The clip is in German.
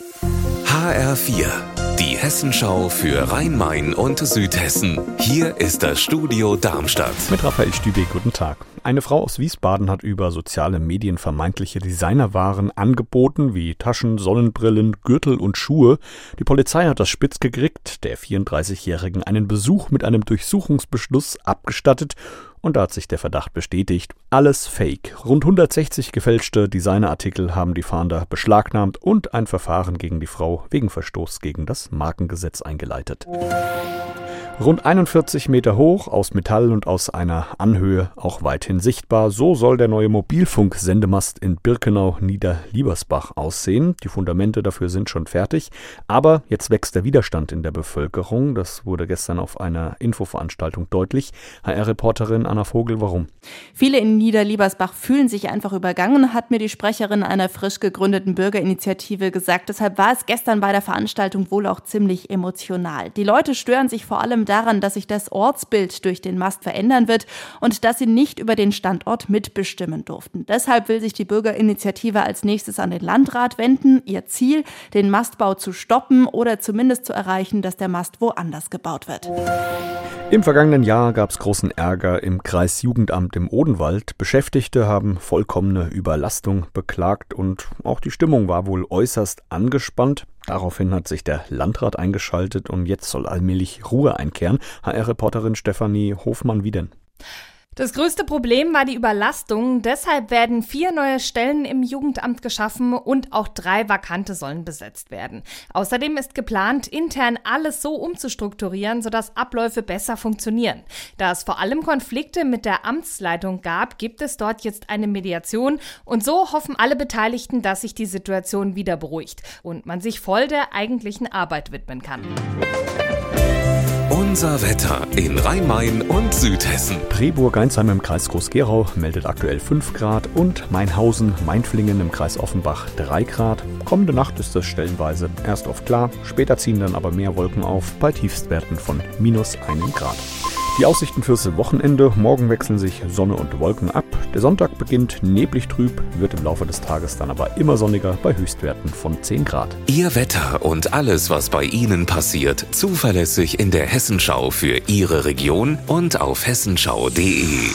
HR4, die Hessenschau für Rhein-Main und Südhessen. Hier ist das Studio Darmstadt. Mit Raphael Stübe, guten Tag. Eine Frau aus Wiesbaden hat über soziale Medien vermeintliche Designerwaren angeboten, wie Taschen, Sonnenbrillen, Gürtel und Schuhe. Die Polizei hat das spitz gekriegt, der 34-Jährigen einen Besuch mit einem Durchsuchungsbeschluss abgestattet und da hat sich der Verdacht bestätigt. Alles Fake. Rund 160 gefälschte Designerartikel haben die Fahnder beschlagnahmt und ein Verfahren gegen die Frau wegen Verstoß gegen das Markengesetz eingeleitet. Rund 41 Meter hoch, aus Metall und aus einer Anhöhe auch weithin sichtbar. So soll der neue Mobilfunksendemast in Birkenau-Niederliebersbach aussehen. Die Fundamente dafür sind schon fertig. Aber jetzt wächst der Widerstand in der Bevölkerung. Das wurde gestern auf einer Infoveranstaltung deutlich. HR-Reporterin Anna Vogel, warum? Viele in Niederliebersbach fühlen sich einfach übergangen, hat mir die Sprecherin einer frisch gegründeten Bürgerinitiative gesagt. Deshalb war es gestern bei der Veranstaltung wohl auch ziemlich emotional. Die Leute stören sich vor allem daran, dass sich das Ortsbild durch den Mast verändern wird und dass sie nicht über den Standort mitbestimmen durften. Deshalb will sich die Bürgerinitiative als nächstes an den Landrat wenden. Ihr Ziel, den Mastbau zu stoppen oder zumindest zu erreichen, dass der Mast woanders gebaut wird. Im vergangenen Jahr gab es großen Ärger im Kreisjugendamt im Odenwald. Beschäftigte haben vollkommene Überlastung beklagt und auch die Stimmung war wohl äußerst angespannt. Daraufhin hat sich der Landrat eingeschaltet und jetzt soll allmählich Ruhe einkehren. HR-Reporterin Stefanie Hofmann, wie denn? Das größte Problem war die Überlastung. Deshalb werden vier neue Stellen im Jugendamt geschaffen und auch drei Vakante sollen besetzt werden. Außerdem ist geplant, intern alles so umzustrukturieren, sodass Abläufe besser funktionieren. Da es vor allem Konflikte mit der Amtsleitung gab, gibt es dort jetzt eine Mediation und so hoffen alle Beteiligten, dass sich die Situation wieder beruhigt und man sich voll der eigentlichen Arbeit widmen kann. Unser Wetter in Rhein-Main und Südhessen. Preburg-Einsheim im Kreis Groß-Gerau meldet aktuell 5 Grad und Mainhausen, Mainflingen im Kreis Offenbach 3 Grad. Kommende Nacht ist es stellenweise erst oft klar, später ziehen dann aber mehr Wolken auf bei Tiefstwerten von minus 1 Grad. Die Aussichten fürs Wochenende. Morgen wechseln sich Sonne und Wolken ab. Der Sonntag beginnt neblig trüb, wird im Laufe des Tages dann aber immer sonniger bei Höchstwerten von 10 Grad. Ihr Wetter und alles, was bei Ihnen passiert, zuverlässig in der Hessenschau für Ihre Region und auf hessenschau.de.